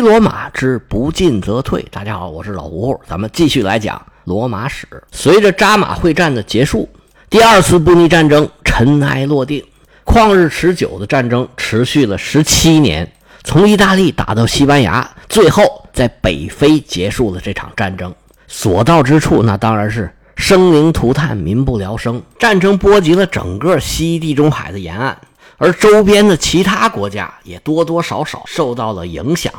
罗马之不进则退。大家好，我是老胡，咱们继续来讲罗马史。随着扎马会战的结束，第二次布匿战争尘埃落定。旷日持久的战争持续了十七年，从意大利打到西班牙，最后在北非结束了这场战争。所到之处，那当然是生灵涂炭，民不聊生。战争波及了整个西地中海的沿岸，而周边的其他国家也多多少少受到了影响。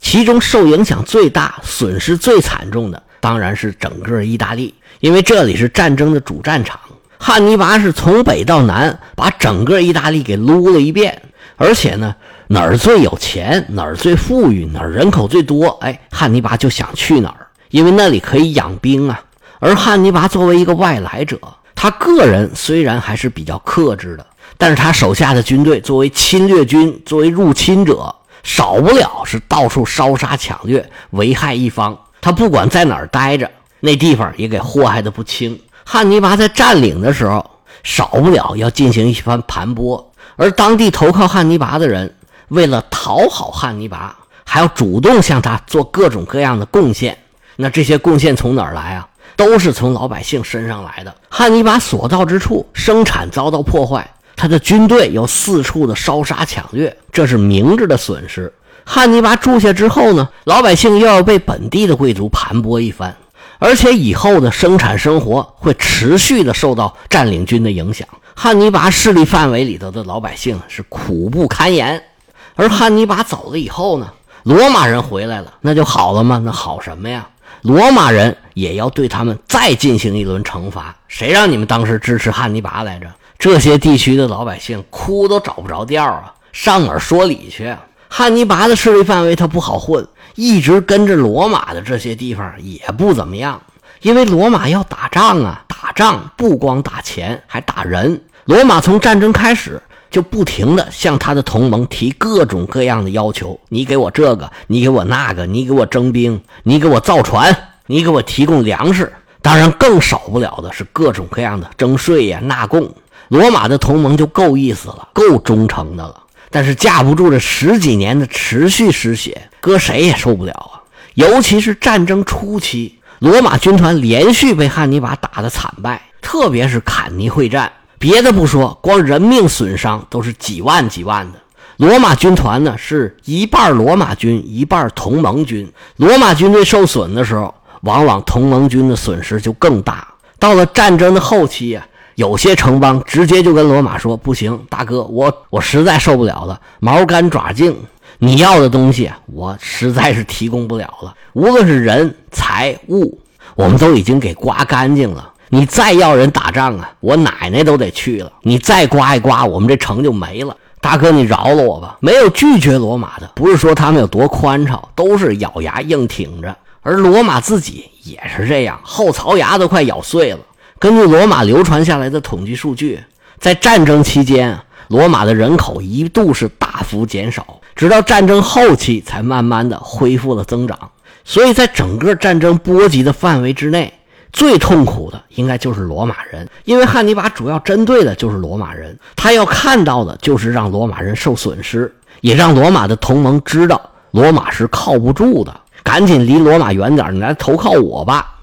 其中受影响最大、损失最惨重的，当然是整个意大利，因为这里是战争的主战场。汉尼拔是从北到南，把整个意大利给撸了一遍，而且呢，哪儿最有钱，哪儿最富裕，哪儿人口最多，哎，汉尼拔就想去哪儿，因为那里可以养兵啊。而汉尼拔作为一个外来者，他个人虽然还是比较克制的，但是他手下的军队作为侵略军，作为入侵者，少不了是到处烧杀抢掠，危害一方。他不管在哪儿待着，那地方也给祸害的不轻。汉尼拔在占领的时候，少不了要进行一番盘剥，而当地投靠汉尼拔的人，为了讨好汉尼拔，还要主动向他做各种各样的贡献。那这些贡献从哪儿来啊？都是从老百姓身上来的。汉尼拔所到之处，生产遭到破坏，他的军队又四处的烧杀抢掠，这是明智的损失。汉尼拔住下之后呢，老百姓又要被本地的贵族盘剥一番。而且以后的生产生活会持续的受到占领军的影响，汉尼拔势力范围里头的老百姓是苦不堪言。而汉尼拔走了以后呢，罗马人回来了，那就好了吗？那好什么呀？罗马人也要对他们再进行一轮惩罚。谁让你们当时支持汉尼拔来着？这些地区的老百姓哭都找不着调啊，上哪儿说理去？汉尼拔的势力范围他不好混。一直跟着罗马的这些地方也不怎么样，因为罗马要打仗啊，打仗不光打钱，还打人。罗马从战争开始就不停的向他的同盟提各种各样的要求：你给我这个，你给我那个，你给我征兵，你给我造船，你给我提供粮食。当然，更少不了的是各种各样的征税呀、纳贡。罗马的同盟就够意思了，够忠诚的了。但是架不住这十几年的持续失血，搁谁也受不了啊！尤其是战争初期，罗马军团连续被汉尼拔打得惨败，特别是坎尼会战，别的不说，光人命损伤都是几万几万的。罗马军团呢，是一半罗马军，一半同盟军。罗马军队受损的时候，往往同盟军的损失就更大。到了战争的后期呀。有些城邦直接就跟罗马说：“不行，大哥，我我实在受不了了，毛干爪净，你要的东西我实在是提供不了了。无论是人财物，我们都已经给刮干净了。你再要人打仗啊，我奶奶都得去了。你再刮一刮，我们这城就没了。大哥，你饶了我吧。没有拒绝罗马的，不是说他们有多宽敞，都是咬牙硬挺着。而罗马自己也是这样，后槽牙都快咬碎了。”根据罗马流传下来的统计数据，在战争期间，罗马的人口一度是大幅减少，直到战争后期才慢慢的恢复了增长。所以在整个战争波及的范围之内，最痛苦的应该就是罗马人，因为汉尼拔主要针对的就是罗马人，他要看到的就是让罗马人受损失，也让罗马的同盟知道罗马是靠不住的，赶紧离罗马远点，你来投靠我吧。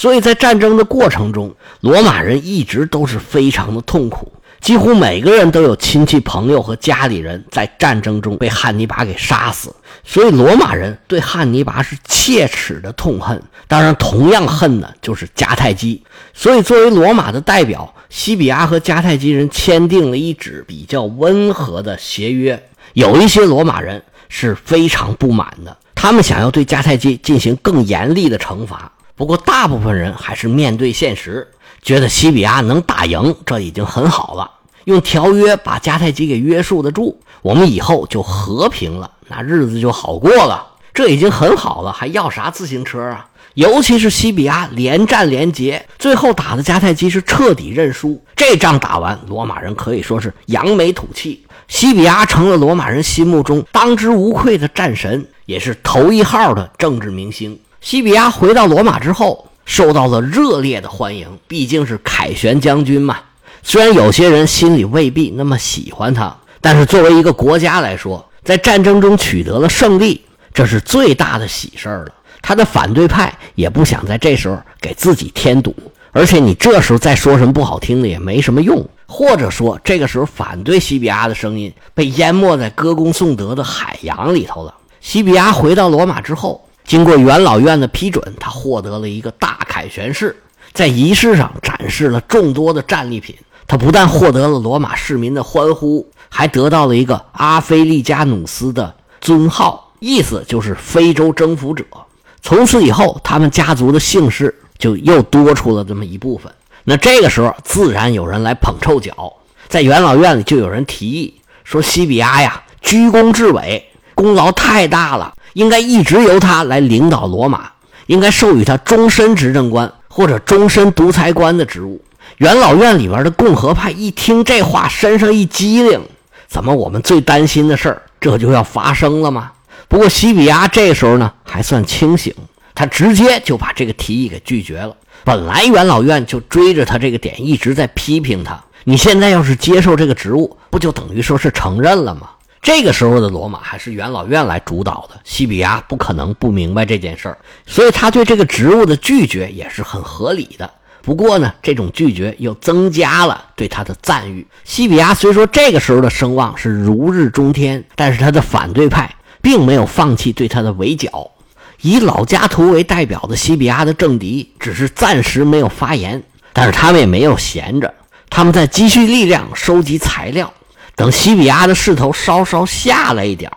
所以在战争的过程中，罗马人一直都是非常的痛苦，几乎每个人都有亲戚朋友和家里人在战争中被汉尼拔给杀死。所以罗马人对汉尼拔是切齿的痛恨，当然同样恨的就是迦太基。所以作为罗马的代表，西比亚和迦太基人签订了一纸比较温和的协约。有一些罗马人是非常不满的，他们想要对迦太基进行更严厉的惩罚。不过，大部分人还是面对现实，觉得西比亚能打赢，这已经很好了。用条约把迦太基给约束得住，我们以后就和平了，那日子就好过了。这已经很好了，还要啥自行车啊？尤其是西比亚连战连捷，最后打的迦太基是彻底认输。这仗打完，罗马人可以说是扬眉吐气，西比亚成了罗马人心目中当之无愧的战神，也是头一号的政治明星。西比亚回到罗马之后，受到了热烈的欢迎。毕竟是凯旋将军嘛。虽然有些人心里未必那么喜欢他，但是作为一个国家来说，在战争中取得了胜利，这是最大的喜事儿了。他的反对派也不想在这时候给自己添堵，而且你这时候再说什么不好听的也没什么用。或者说，这个时候反对西比亚的声音被淹没在歌功颂德的海洋里头了。西比亚回到罗马之后，经过元老院的批准，他获得了一个大凯旋式，在仪式上展示了众多的战利品。他不但获得了罗马市民的欢呼，还得到了一个阿非利加努斯的尊号，意思就是非洲征服者。从此以后，他们家族的姓氏就又多出了这么一部分。那这个时候，自然有人来捧臭脚，在元老院里就有人提议说：“西比亚呀，居功至伟，功劳太大了，应该一直由他来领导罗马，应该授予他终身执政官或者终身独裁官的职务。”元老院里边的共和派一听这话，身上一激灵，怎么我们最担心的事儿这就要发生了吗？不过西比亚这时候呢还算清醒，他直接就把这个提议给拒绝了。本来元老院就追着他这个点一直在批评他，你现在要是接受这个职务，不就等于说是承认了吗？这个时候的罗马还是元老院来主导的，西比亚不可能不明白这件事儿，所以他对这个职务的拒绝也是很合理的。不过呢，这种拒绝又增加了对他的赞誉。西比亚虽说这个时候的声望是如日中天，但是他的反对派并没有放弃对他的围剿。以老加图为代表的西比亚的政敌只是暂时没有发言，但是他们也没有闲着，他们在积蓄力量、收集材料。等西比亚的势头稍稍下来一点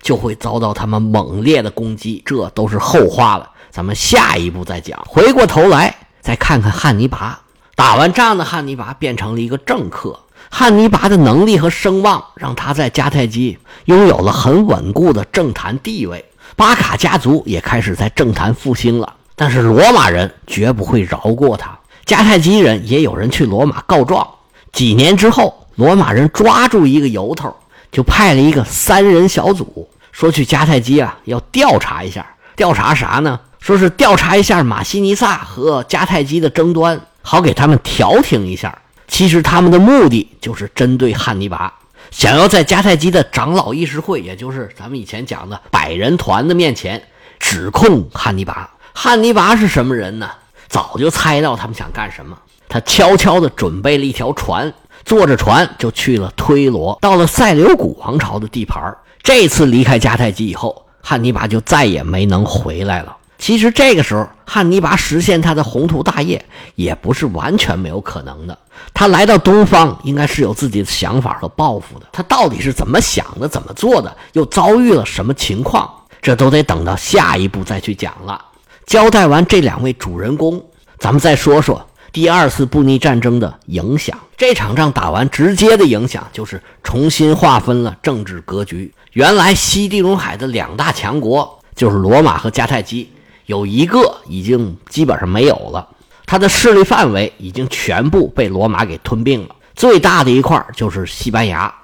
就会遭到他们猛烈的攻击。这都是后话了，咱们下一步再讲。回过头来再看看汉尼拔，打完仗的汉尼拔变成了一个政客。汉尼拔的能力和声望让他在迦太基拥有了很稳固的政坛地位。巴卡家族也开始在政坛复兴了，但是罗马人绝不会饶过他。迦太基人也有人去罗马告状。几年之后，罗马人抓住一个由头，就派了一个三人小组，说去迦太基啊，要调查一下。调查啥呢？说是调查一下马西尼萨和迦太基的争端，好给他们调停一下。其实他们的目的就是针对汉尼拔。想要在迦太基的长老议事会，也就是咱们以前讲的百人团的面前指控汉尼拔。汉尼拔是什么人呢？早就猜到他们想干什么。他悄悄地准备了一条船，坐着船就去了推罗，到了塞琉古王朝的地盘。这次离开迦太基以后，汉尼拔就再也没能回来了。其实这个时候，汉尼拔实现他的宏图大业也不是完全没有可能的。他来到东方，应该是有自己的想法和抱负的。他到底是怎么想的，怎么做的，又遭遇了什么情况，这都得等到下一步再去讲了。交代完这两位主人公，咱们再说说第二次布匿战争的影响。这场仗打完，直接的影响就是重新划分了政治格局。原来西地中海的两大强国就是罗马和迦太基。有一个已经基本上没有了，他的势力范围已经全部被罗马给吞并了。最大的一块就是西班牙。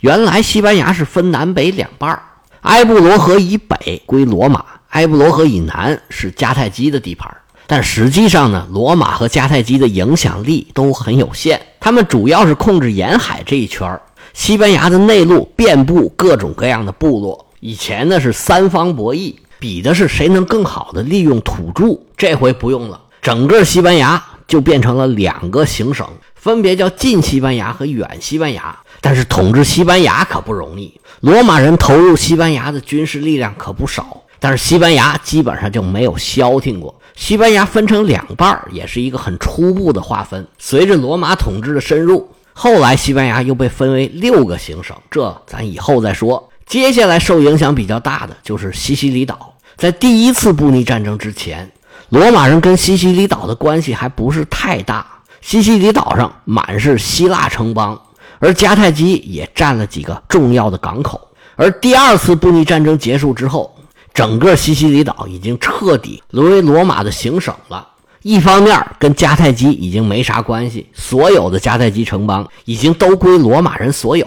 原来西班牙是分南北两半埃布罗河以北归罗马，埃布罗河以南是迦太基的地盘。但实际上呢，罗马和迦太基的影响力都很有限，他们主要是控制沿海这一圈西班牙的内陆遍布各种各样的部落，以前呢是三方博弈。比的是谁能更好的利用土著，这回不用了，整个西班牙就变成了两个行省，分别叫近西班牙和远西班牙。但是统治西班牙可不容易，罗马人投入西班牙的军事力量可不少，但是西班牙基本上就没有消停过。西班牙分成两半也是一个很初步的划分。随着罗马统治的深入，后来西班牙又被分为六个行省，这咱以后再说。接下来受影响比较大的就是西西里岛。在第一次布匿战争之前，罗马人跟西西里岛的关系还不是太大。西西里岛上满是希腊城邦，而迦太基也占了几个重要的港口。而第二次布匿战争结束之后，整个西西里岛已经彻底沦为罗马的行省了。一方面跟迦太基已经没啥关系，所有的迦太基城邦已经都归罗马人所有。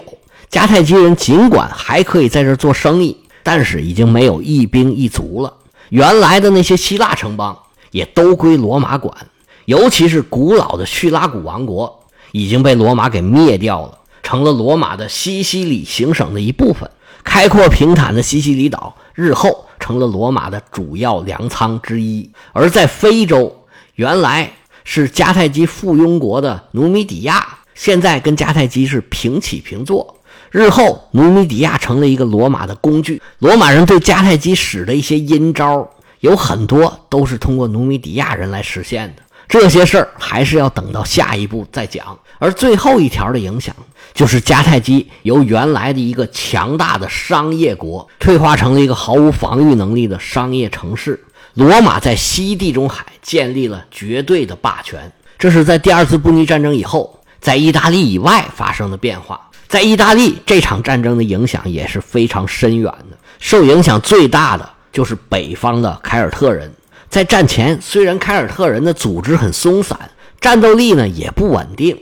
迦太基人尽管还可以在这做生意。但是已经没有一兵一卒了，原来的那些希腊城邦也都归罗马管，尤其是古老的叙拉古王国已经被罗马给灭掉了，成了罗马的西西里行省的一部分。开阔平坦的西西里岛日后成。了罗马的主要粮仓之一。而在非洲，原来是迦太基附庸国的努米底亚，现在跟迦太基是平起平坐。日后，努米底亚成了一个罗马的工具。罗马人对迦太基使的一些阴招，有很多都是通过努米底亚人来实现的。这些事儿还是要等到下一步再讲。而最后一条的影响，就是迦太基由原来的一个强大的商业国，退化成了一个毫无防御能力的商业城市。罗马在西地中海建立了绝对的霸权，这是在第二次布匿战争以后，在意大利以外发生的变化。在意大利，这场战争的影响也是非常深远的。受影响最大的就是北方的凯尔特人。在战前，虽然凯尔特人的组织很松散，战斗力呢也不稳定，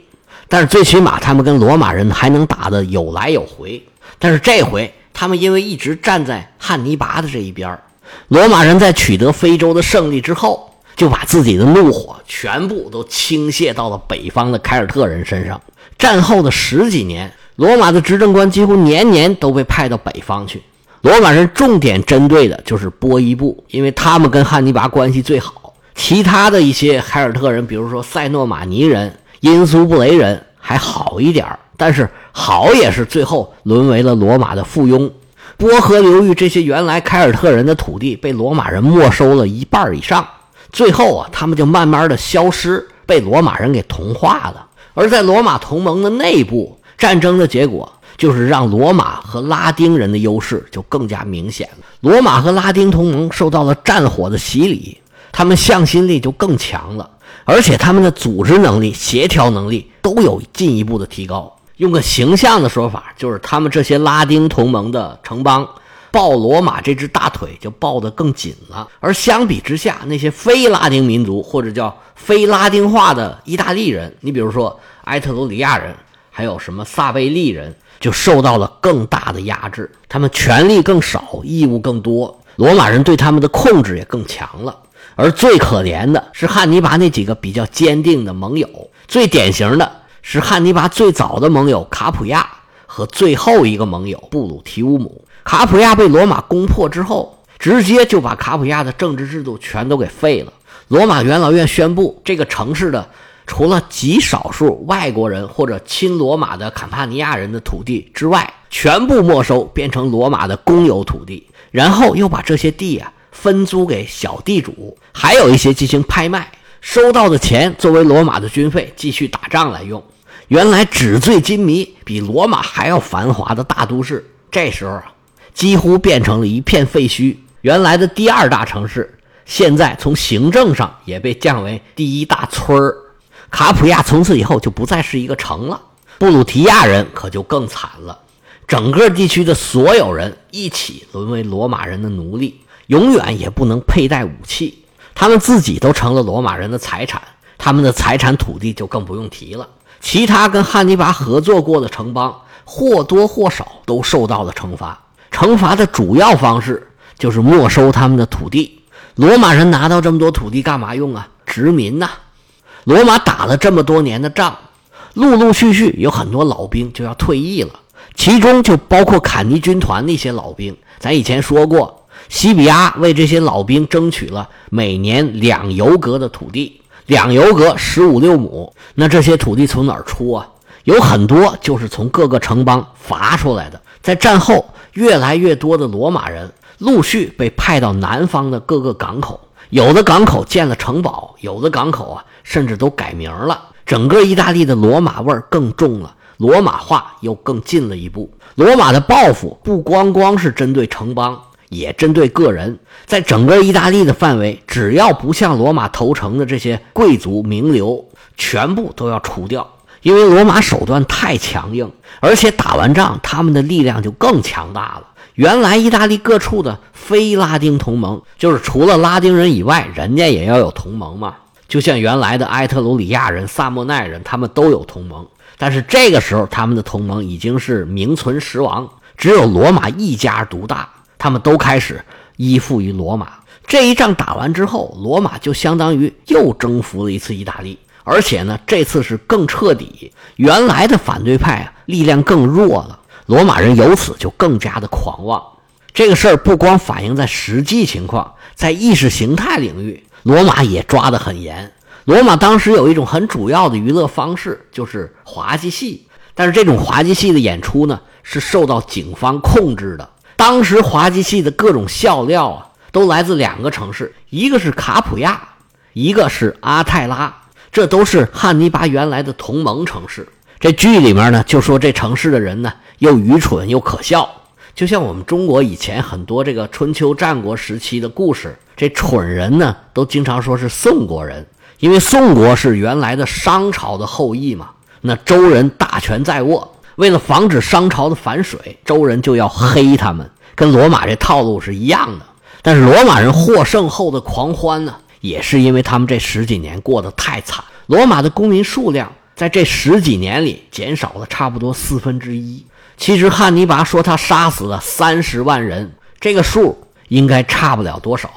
但是最起码他们跟罗马人还能打得有来有回。但是这回，他们因为一直站在汉尼拔的这一边，罗马人在取得非洲的胜利之后，就把自己的怒火全部都倾泻到了北方的凯尔特人身上。战后的十几年，罗马的执政官几乎年年都被派到北方去。罗马人重点针对的就是波伊布，因为他们跟汉尼拔关系最好。其他的一些凯尔特人，比如说塞诺马尼人、因苏布雷人，还好一点但是好也是最后沦为了罗马的附庸。波河流域这些原来凯尔特人的土地被罗马人没收了一半以上，最后啊，他们就慢慢的消失，被罗马人给同化了。而在罗马同盟的内部，战争的结果。就是让罗马和拉丁人的优势就更加明显了。罗马和拉丁同盟受到了战火的洗礼，他们向心力就更强了，而且他们的组织能力、协调能力都有进一步的提高。用个形象的说法，就是他们这些拉丁同盟的城邦抱罗马这只大腿就抱得更紧了。而相比之下，那些非拉丁民族或者叫非拉丁化的意大利人，你比如说埃特鲁里亚人，还有什么萨贝利人。就受到了更大的压制，他们权力更少，义务更多，罗马人对他们的控制也更强了。而最可怜的是汉尼拔那几个比较坚定的盟友，最典型的是汉尼拔最早的盟友卡普亚和最后一个盟友布鲁提乌姆。卡普亚被罗马攻破之后，直接就把卡普亚的政治制度全都给废了。罗马元老院宣布这个城市的。除了极少数外国人或者亲罗马的坎帕尼亚人的土地之外，全部没收，变成罗马的公有土地。然后又把这些地啊分租给小地主，还有一些进行拍卖，收到的钱作为罗马的军费继续打仗来用。原来纸醉金迷、比罗马还要繁华的大都市，这时候啊几乎变成了一片废墟。原来的第二大城市，现在从行政上也被降为第一大村儿。卡普亚从此以后就不再是一个城了，布鲁提亚人可就更惨了。整个地区的所有人一起沦为罗马人的奴隶，永远也不能佩戴武器。他们自己都成了罗马人的财产，他们的财产土地就更不用提了。其他跟汉尼拔合作过的城邦或多或少都受到了惩罚，惩罚的主要方式就是没收他们的土地。罗马人拿到这么多土地干嘛用啊？殖民呐！罗马打了这么多年的仗，陆陆续续有很多老兵就要退役了，其中就包括坎尼军团那些老兵。咱以前说过，西比亚为这些老兵争取了每年两油格的土地，两油格十五六亩。那这些土地从哪儿出啊？有很多就是从各个城邦罚出来的。在战后，越来越多的罗马人陆续被派到南方的各个港口，有的港口建了城堡，有的港口啊。甚至都改名了，整个意大利的罗马味儿更重了，罗马化又更进了一步。罗马的报复不光光是针对城邦，也针对个人。在整个意大利的范围，只要不向罗马投诚的这些贵族名流，全部都要除掉。因为罗马手段太强硬，而且打完仗，他们的力量就更强大了。原来意大利各处的非拉丁同盟，就是除了拉丁人以外，人家也要有同盟嘛。就像原来的埃特鲁里亚人、萨莫奈人，他们都有同盟，但是这个时候他们的同盟已经是名存实亡，只有罗马一家独大，他们都开始依附于罗马。这一仗打完之后，罗马就相当于又征服了一次意大利，而且呢，这次是更彻底。原来的反对派啊，力量更弱了，罗马人由此就更加的狂妄。这个事儿不光反映在实际情况，在意识形态领域，罗马也抓得很严。罗马当时有一种很主要的娱乐方式，就是滑稽戏。但是这种滑稽戏的演出呢，是受到警方控制的。当时滑稽戏的各种笑料啊，都来自两个城市，一个是卡普亚，一个是阿泰拉，这都是汉尼拔原来的同盟城市。这剧里面呢，就说这城市的人呢，又愚蠢又可笑，就像我们中国以前很多这个春秋战国时期的故事，这蠢人呢，都经常说是宋国人，因为宋国是原来的商朝的后裔嘛。那周人大权在握，为了防止商朝的反水，周人就要黑他们，跟罗马这套路是一样的。但是罗马人获胜后的狂欢呢，也是因为他们这十几年过得太惨。罗马的公民数量在这十几年里减少了差不多四分之一。其实汉尼拔说他杀死了三十万人，这个数应该差不了多少。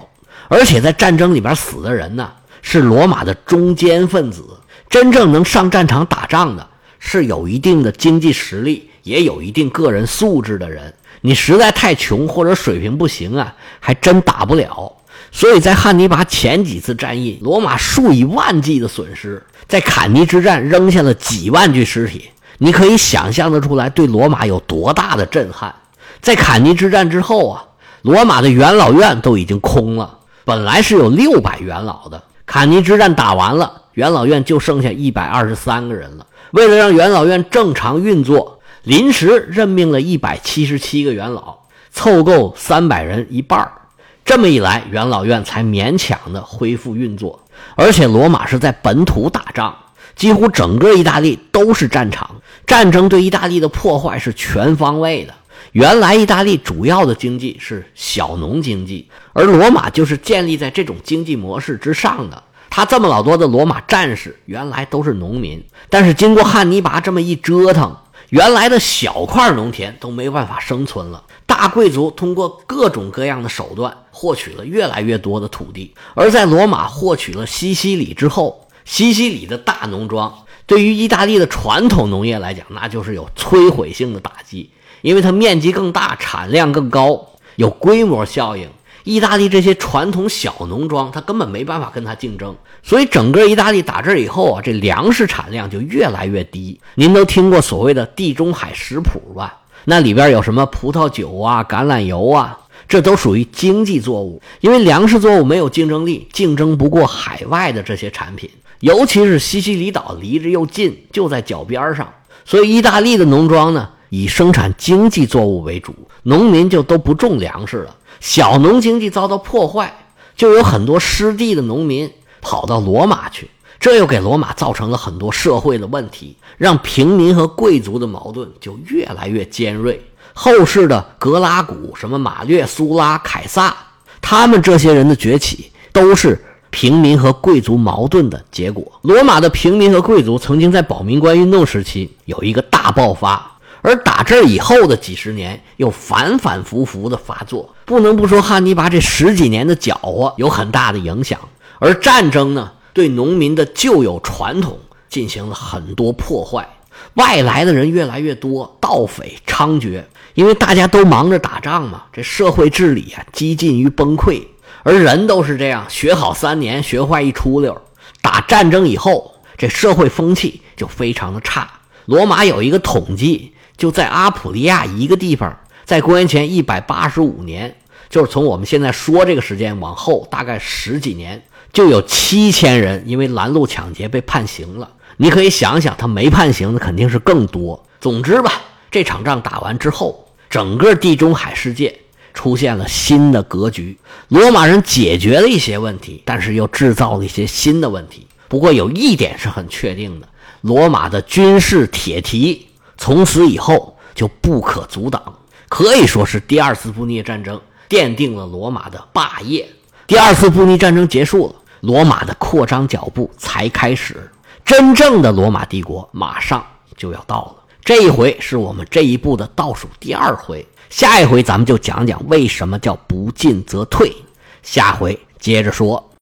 而且在战争里边死的人呢，是罗马的中坚分子。真正能上战场打仗的，是有一定的经济实力，也有一定个人素质的人。你实在太穷或者水平不行啊，还真打不了。所以在汉尼拔前几次战役，罗马数以万计的损失，在坎尼之战扔下了几万具尸体。你可以想象得出来，对罗马有多大的震撼。在坎尼之战之后啊，罗马的元老院都已经空了，本来是有六百元老的。坎尼之战打完了。元老院就剩下一百二十三个人了。为了让元老院正常运作，临时任命了一百七十七个元老，凑够三百人一半这么一来，元老院才勉强的恢复运作。而且罗马是在本土打仗，几乎整个意大利都是战场。战争对意大利的破坏是全方位的。原来意大利主要的经济是小农经济，而罗马就是建立在这种经济模式之上的。他这么老多的罗马战士，原来都是农民，但是经过汉尼拔这么一折腾，原来的小块农田都没办法生存了。大贵族通过各种各样的手段获取了越来越多的土地，而在罗马获取了西西里之后，西西里的大农庄对于意大利的传统农业来讲，那就是有摧毁性的打击，因为它面积更大，产量更高，有规模效应。意大利这些传统小农庄，它根本没办法跟它竞争，所以整个意大利打这以后啊，这粮食产量就越来越低。您都听过所谓的地中海食谱吧？那里边有什么葡萄酒啊、橄榄油啊，这都属于经济作物，因为粮食作物没有竞争力，竞争不过海外的这些产品。尤其是西西里岛离着又近，就在脚边上，所以意大利的农庄呢，以生产经济作物为主，农民就都不种粮食了。小农经济遭到破坏，就有很多失地的农民跑到罗马去，这又给罗马造成了很多社会的问题，让平民和贵族的矛盾就越来越尖锐。后世的格拉古、什么马略、苏拉、凯撒，他们这些人的崛起，都是平民和贵族矛盾的结果。罗马的平民和贵族曾经在保民官运动时期有一个大爆发。而打这以后的几十年又反反复复的发作，不能不说汉尼拔这十几年的搅和有很大的影响。而战争呢，对农民的旧有传统进行了很多破坏，外来的人越来越多，盗匪猖獗，因为大家都忙着打仗嘛，这社会治理啊几近于崩溃。而人都是这样，学好三年，学坏一出溜。打战争以后，这社会风气就非常的差。罗马有一个统计。就在阿普利亚一个地方，在公元前一百八十五年，就是从我们现在说这个时间往后大概十几年，就有七千人因为拦路抢劫被判刑了。你可以想想，他没判刑的肯定是更多。总之吧，这场仗打完之后，整个地中海世界出现了新的格局。罗马人解决了一些问题，但是又制造了一些新的问题。不过有一点是很确定的：罗马的军事铁蹄。从此以后就不可阻挡，可以说是第二次布匿战争奠定了罗马的霸业。第二次布匿战争结束了，罗马的扩张脚步才开始，真正的罗马帝国马上就要到了。这一回是我们这一步的倒数第二回，下一回咱们就讲讲为什么叫不进则退。下回接着说。